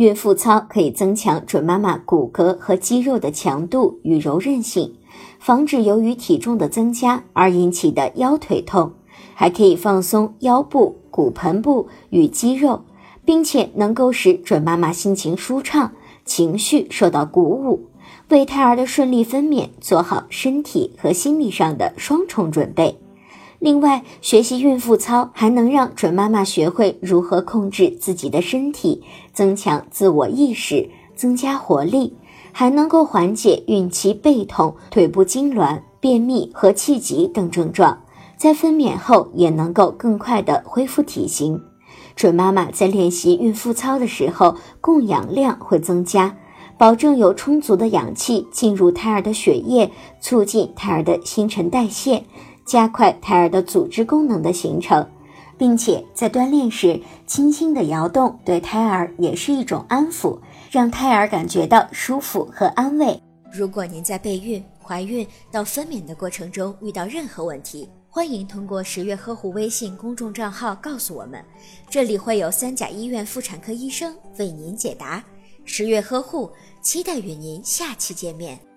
孕妇操可以增强准妈妈骨骼和肌肉的强度与柔韧性，防止由于体重的增加而引起的腰腿痛，还可以放松腰部、骨盆部与肌肉，并且能够使准妈妈心情舒畅，情绪受到鼓舞，为胎儿的顺利分娩做好身体和心理上的双重准备。另外，学习孕妇操还能让准妈妈学会如何控制自己的身体，增强自我意识，增加活力，还能够缓解孕期背痛、腿部痉挛、便秘和气急等症状，在分娩后也能够更快的恢复体型。准妈妈在练习孕妇操的时候，供氧量会增加，保证有充足的氧气进入胎儿的血液，促进胎儿的新陈代谢。加快胎儿的组织功能的形成，并且在锻炼时轻轻的摇动，对胎儿也是一种安抚，让胎儿感觉到舒服和安慰。如果您在备孕、怀孕到分娩的过程中遇到任何问题，欢迎通过十月呵护微信公众账号告诉我们，这里会有三甲医院妇产科医生为您解答。十月呵护，期待与您下期见面。